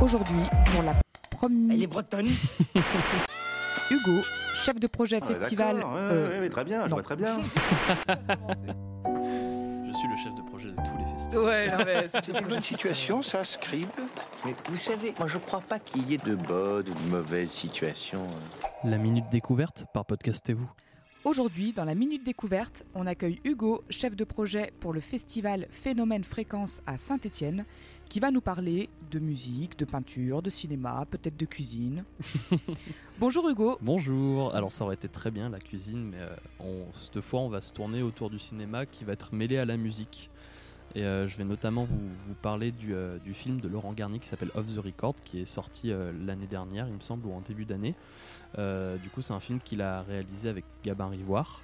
Aujourd'hui, pour la première. Elle est bretonne Hugo, chef de projet Ah, festival. ouais, euh, très bien, je vois très bien. Je suis le chef de projet de tous les festivals. Ouais, non, mais C'est une bonne situation, ça, Scribe. Mais vous savez, moi je crois pas qu'il y ait de bonnes ou de mauvaises situations. La minute découverte par Podcastez-vous. Aujourd'hui, dans la Minute Découverte, on accueille Hugo, chef de projet pour le festival Phénomène Fréquence à Saint-Étienne, qui va nous parler de musique, de peinture, de cinéma, peut-être de cuisine. Bonjour Hugo. Bonjour. Alors ça aurait été très bien la cuisine, mais euh, on- cette fois on va se tourner autour du cinéma qui va être mêlé à la musique. Et euh, je vais notamment vous, parler du, euh, du film de Laurent Garnier qui s'appelle Off the Record, qui est sorti euh, l'année dernière, il me semble, ou en début d'année. Du coup, c'est un film qu'il a réalisé avec Gabin Rivoire.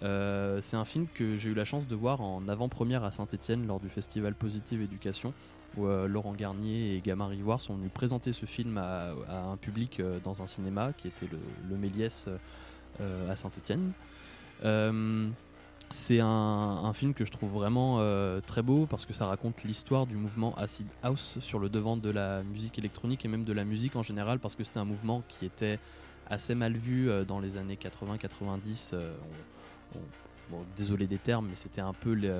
C'est un film que j'ai eu la chance de voir en avant-première à Saint-Etienne lors du festival Positive Éducation, où Laurent Garnier et Gabin Rivoire sont venus présenter ce film à, un public dans un cinéma qui était le, le Méliès à Saint-Etienne. C'est un, film que je trouve vraiment euh, très beau parce que ça raconte l'histoire du mouvement Acid House sur le devant de la musique électronique et même de la musique en général parce que c'était un mouvement qui était assez mal vu euh, dans les années 80-90. euh, on- on- bon, désolé des termes, mais c'était un peu les,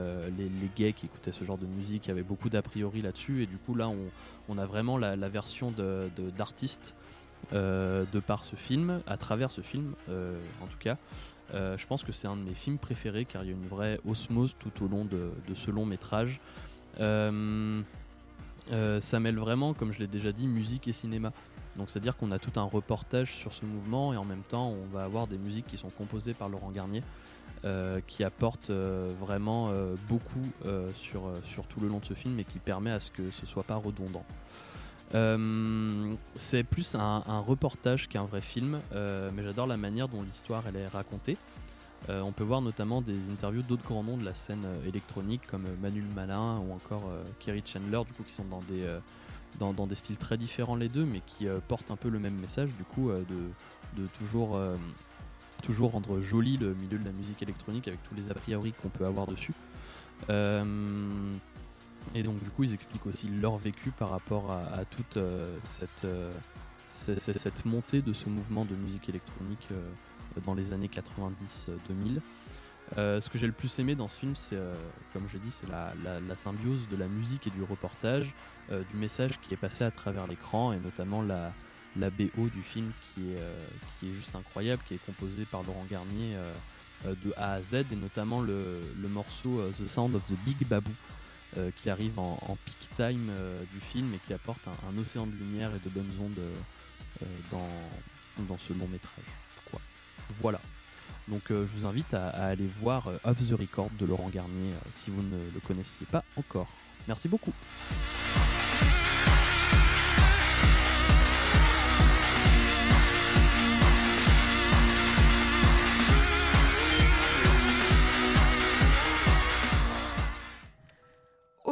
gays qui écoutaient ce genre de musique. Il y avait beaucoup d'a priori là-dessus. Et du coup, là, on, a vraiment la, version d'artiste de par ce film, à travers ce film, en tout cas. Euh, je pense que c'est un de mes films préférés car il y a une vraie osmose tout au long de, ce long métrage. Euh, euh, ça mêle vraiment, comme je l'ai déjà dit, musique et cinéma. Donc c'est-à-dire qu'on a tout un reportage sur ce mouvement et en même temps on va avoir des musiques qui sont composées par Laurent Garnier qui apportent vraiment beaucoup sur, sur tout le long de ce film et qui permet à ce que ce soit pas redondant. Euh, c'est plus un, reportage qu'un vrai film, euh, mais j'adore la manière dont l'histoire elle est racontée. Euh, on peut voir notamment des interviews d'autres grands noms de la scène électronique comme Manu le Malin ou encore Kerry Chandler, du coup qui sont dans des, dans, des styles très différents les deux, mais qui portent un peu le même message du coup de, de toujours, toujours rendre joli le milieu de la musique électronique avec tous les a priori qu'on peut avoir dessus. Et donc du coup ils expliquent aussi leur vécu par rapport à, toute euh, cette, euh, cette, montée de ce mouvement de musique électronique euh, dans les années 90-2000. Euh, ce que j'ai le plus aimé dans ce film, c'est, comme je dis, c'est la, symbiose de la musique et du reportage, du message qui est passé à travers l'écran, et notamment la, BO du film qui est, juste incroyable, qui est composée par Laurent Garnier de A à Z, et notamment le, le morceau The Sound of the Big Baboo, euh, qui arrive en, peak time euh, du film et qui apporte un, océan de lumière et de bonnes ondes euh, dans, dans ce long métrage. Voilà. Donc je vous invite à, à aller voir Off the Record de Laurent Garnier si vous ne le connaissiez pas encore. Merci beaucoup.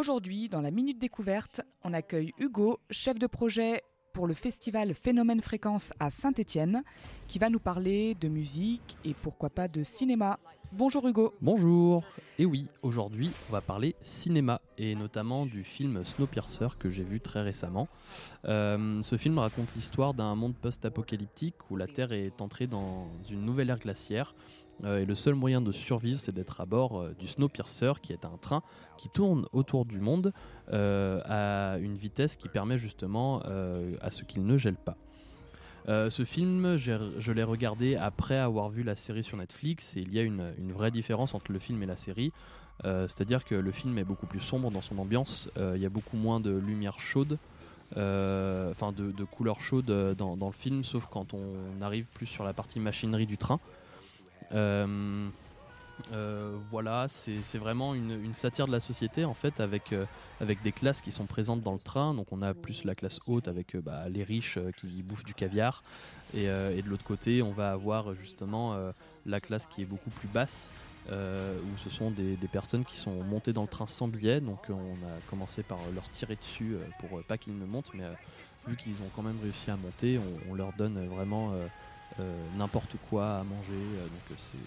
Aujourd'hui, dans la Minute Découverte, on accueille Hugo, chef de projet pour le festival Phénomène Fréquence à Saint-Étienne, qui va nous parler de musique et pourquoi pas de cinéma. Bonjour Hugo. Bonjour Et oui, aujourd'hui on va parler cinéma et notamment du film Snowpiercer que j'ai vu très récemment. Euh, ce film raconte l'histoire d'un monde post-apocalyptique où la Terre est entrée dans une nouvelle ère glaciaire et le seul moyen de survivre c'est d'être à bord euh, du Snowpiercer qui est un train qui tourne autour du monde euh, à une vitesse qui permet justement euh, à ce qu'il ne gèle pas. Euh, ce film, je l'ai regardé après avoir vu la série sur Netflix et il y a une, vraie différence entre le film et la série. Euh, C'est-à-dire que le film est beaucoup plus sombre dans son ambiance, euh, il y a beaucoup moins de lumière chaude, euh, enfin de, de couleurs chaudes euh, dans, dans le film, sauf quand on arrive plus sur la partie machinerie du train. Euh, euh, voilà, c'est vraiment une, satire de la société en fait, avec, euh, avec des classes qui sont présentes dans le train. Donc on a plus la classe haute avec bah, les riches qui bouffent du caviar, et, de l'autre côté, on va avoir justement la classe qui est beaucoup plus basse, où ce sont des, personnes qui sont montées dans le train sans billet. Donc on a commencé par leur tirer dessus pour pas qu'ils ne montent, mais vu qu'ils ont quand même réussi à monter, on, leur donne vraiment n'importe quoi à manger. euh, donc euh, c'est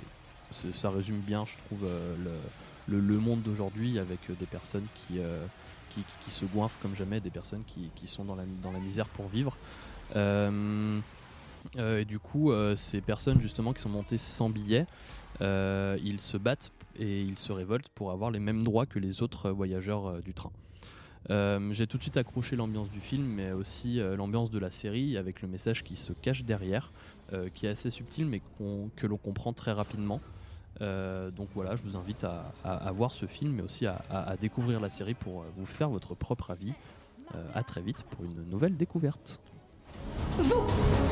ça résume bien, je trouve, euh, le, monde d'aujourd'hui avec euh, des personnes qui, euh, se goinfrent comme jamais, des personnes qui, sont dans la, dans la misère pour vivre. et du coup, ces personnes justement qui sont montées sans billets, ils se battent et ils se révoltent pour avoir les mêmes droits que les autres voyageurs du train. J'ai tout de suite accroché l'ambiance du film, mais aussi l'ambiance de la série, avec le message qui se cache derrière, qui est assez subtil, mais que l'on comprend très rapidement. Euh, donc voilà, je vous invite à, voir ce film, mais aussi à, découvrir la série pour euh, vous faire votre propre avis. Euh, à très vite pour une nouvelle découverte. Vous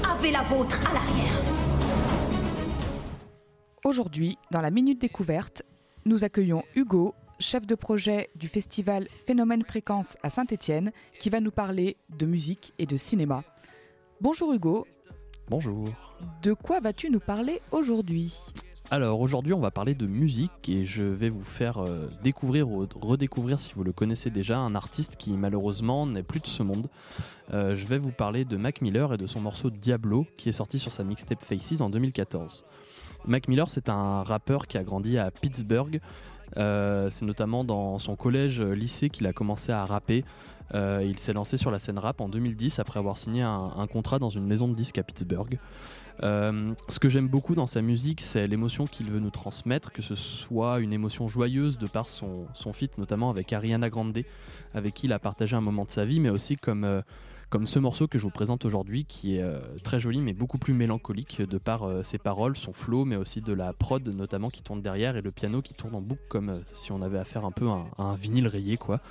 avez la vôtre à l'arrière. Aujourd'hui, dans la Minute Découverte, nous accueillons Hugo, chef de projet du festival Phénomène Fréquence à Saint-Étienne, qui va nous parler de musique et de cinéma. Bonjour Hugo. Bonjour. De quoi vas-tu nous parler aujourd'hui? Alors aujourd'hui on va parler de musique et je vais vous faire euh, découvrir ou redécouvrir si vous le connaissez déjà un artiste qui malheureusement n'est plus de ce monde. Euh, je vais vous parler de Mac Miller et de son morceau Diablo qui est sorti sur sa mixtape Faces en 2014. Mac Miller c'est un rappeur qui a grandi à Pittsburgh. Euh, c'est notamment dans son collège lycée qu'il a commencé à rapper. il s'est lancé sur la scène rap en 2010 après avoir signé un, contrat dans une maison de disques à Pittsburgh. Euh, ce que j'aime beaucoup dans sa musique, c'est l'émotion qu'il veut nous transmettre, que ce soit une émotion joyeuse de par son, son feat, notamment avec Ariana Grande, avec qui il a partagé un moment de sa vie, mais aussi comme, euh, comme ce morceau que je vous présente aujourd'hui, qui est euh, très joli, mais beaucoup plus mélancolique de par ses paroles, son flow, mais aussi de la prod, notamment qui tourne derrière, et le piano qui tourne en boucle, comme si on avait affaire un peu à un, vinyle rayé, quoi.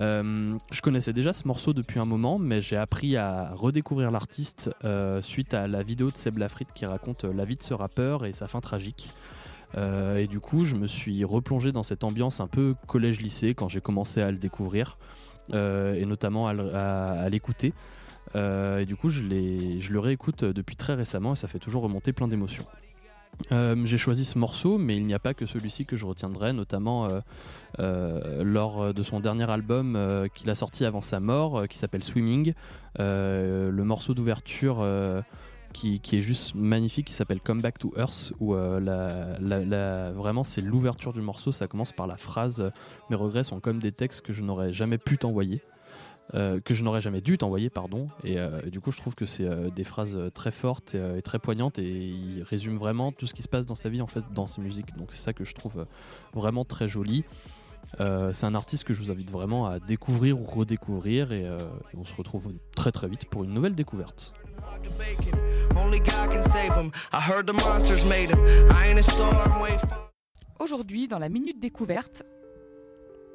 Euh, je connaissais déjà ce morceau depuis un moment, mais j'ai appris à redécouvrir l'artiste euh, suite à la vidéo de Seb Lafrite qui raconte euh, la vie de ce rappeur et sa fin tragique. et du coup, je me suis replongé dans cette ambiance un peu collège-lycée quand j'ai commencé à le découvrir et notamment à, l'écouter. et du coup, je, je le réécoute depuis très récemment et ça fait toujours remonter plein d'émotions. Euh, j'ai choisi ce morceau, mais il n'y a pas que celui-ci que je retiendrai, notamment euh, euh, lors de son dernier album qu'il a sorti avant sa mort, qui s'appelle Swimming. le morceau d'ouverture qui, est juste magnifique, qui s'appelle Come Back to Earth, où vraiment c'est l'ouverture du morceau. Ça commence par la phrase Mes regrets sont comme des textes que je n'aurais jamais pu t'envoyer. Euh, que je n'aurais jamais dû t'envoyer, pardon. Et, euh, du coup, je trouve que c'est euh, des phrases très fortes et, très poignantes et il résume vraiment tout ce qui se passe dans sa vie en fait dans ses musiques. Donc c'est ça que je trouve vraiment très joli. c'est un artiste que je vous invite vraiment à découvrir ou redécouvrir et, on se retrouve très très vite pour une nouvelle découverte. Aujourd'hui, dans la Minute Découverte,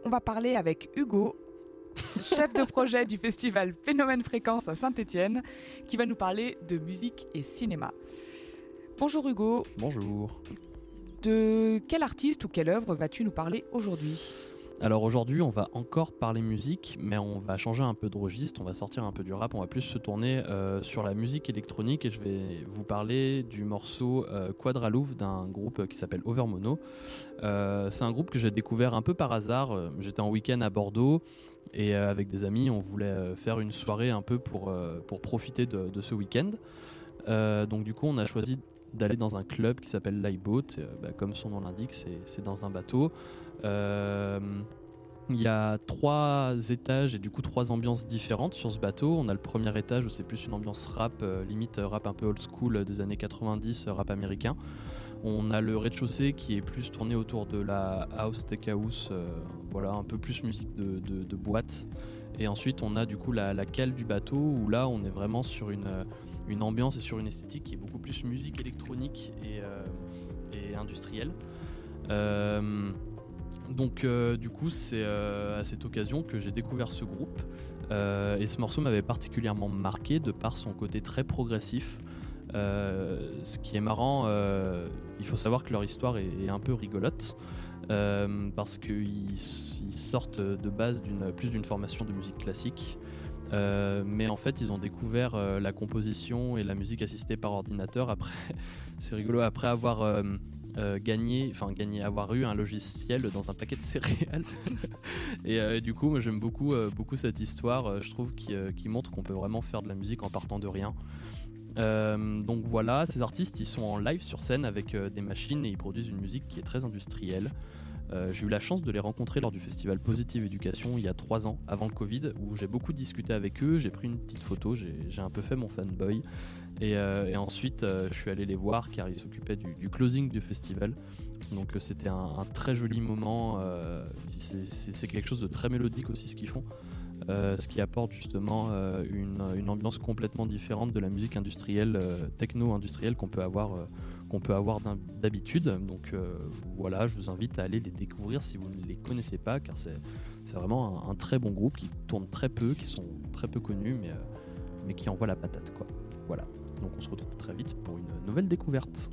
on va parler avec Hugo chef de projet du festival Phénomène Fréquence à Saint-Étienne, qui va nous parler de musique et cinéma. Bonjour Hugo. Bonjour. De quel artiste ou quelle œuvre vas-tu nous parler aujourd'hui? Alors aujourd'hui, on va encore parler musique, mais on va changer un peu de registre, on va sortir un peu du rap, on va plus se tourner euh, sur la musique électronique et je vais vous parler du morceau euh, Quadralouf d'un groupe qui s'appelle Overmono. Euh, c'est un groupe que j'ai découvert un peu par hasard. J'étais en week-end à Bordeaux et avec des amis, on voulait faire une soirée un peu pour, profiter de, ce week-end. donc du coup, on a choisi d'aller dans un club qui s'appelle Lifeboat. Bah, comme son nom l'indique, c'est dans un bateau. Euh, il y a trois étages et du coup trois ambiances différentes sur ce bateau. On a le premier étage où c'est plus une ambiance rap, euh, limite rap un peu old school des années 90, rap américain. On a le rez-de-chaussée qui est plus tourné autour de la house, tech house, euh, voilà, un peu plus musique de, boîte. Et ensuite on a du coup la, cale du bateau où là on est vraiment sur une, ambiance et sur une esthétique qui est beaucoup plus musique électronique et industrielle. Donc euh, du coup c'est euh, à cette occasion que j'ai découvert ce groupe euh, et ce morceau m'avait particulièrement marqué de par son côté très progressif. ce qui est marrant, il faut savoir que leur histoire est, un peu rigolote parce qu'ils sortent de base plus d'une formation de musique classique. mais en fait, ils ont découvert la composition et la musique assistée par ordinateur après. c'est rigolo après avoir gagner, enfin gagner, avoir eu un logiciel dans un paquet de céréales. et euh, du coup, moi j'aime beaucoup, euh, beaucoup cette histoire. je trouve qui, montre qu'on peut vraiment faire de la musique en partant de rien. donc voilà, ces artistes ils sont en live sur scène avec des machines et ils produisent une musique qui est très industrielle. Euh, j'ai eu la chance de les rencontrer lors du festival Positive Éducation il y a trois ans, avant le Covid, où j'ai beaucoup discuté avec eux, j'ai pris une petite photo, j'ai un peu fait mon fanboy. Et, et ensuite, je suis allé les voir car ils s'occupaient du, closing du festival. Donc c'était un, très joli moment. c'est quelque chose de très mélodique aussi ce qu'ils font. Euh, ce qui apporte justement euh, une, ambiance complètement différente de la musique industrielle, euh, techno-industrielle qu'on peut avoir, qu'on peut avoir d'habitude. Donc voilà, je vous invite à aller les découvrir si vous ne les connaissez pas, car c'est vraiment un, très bon groupe qui tourne très peu, qui sont très peu connus, mais, mais qui envoie la patate. Quoi. Voilà, donc on se retrouve très vite pour une nouvelle découverte.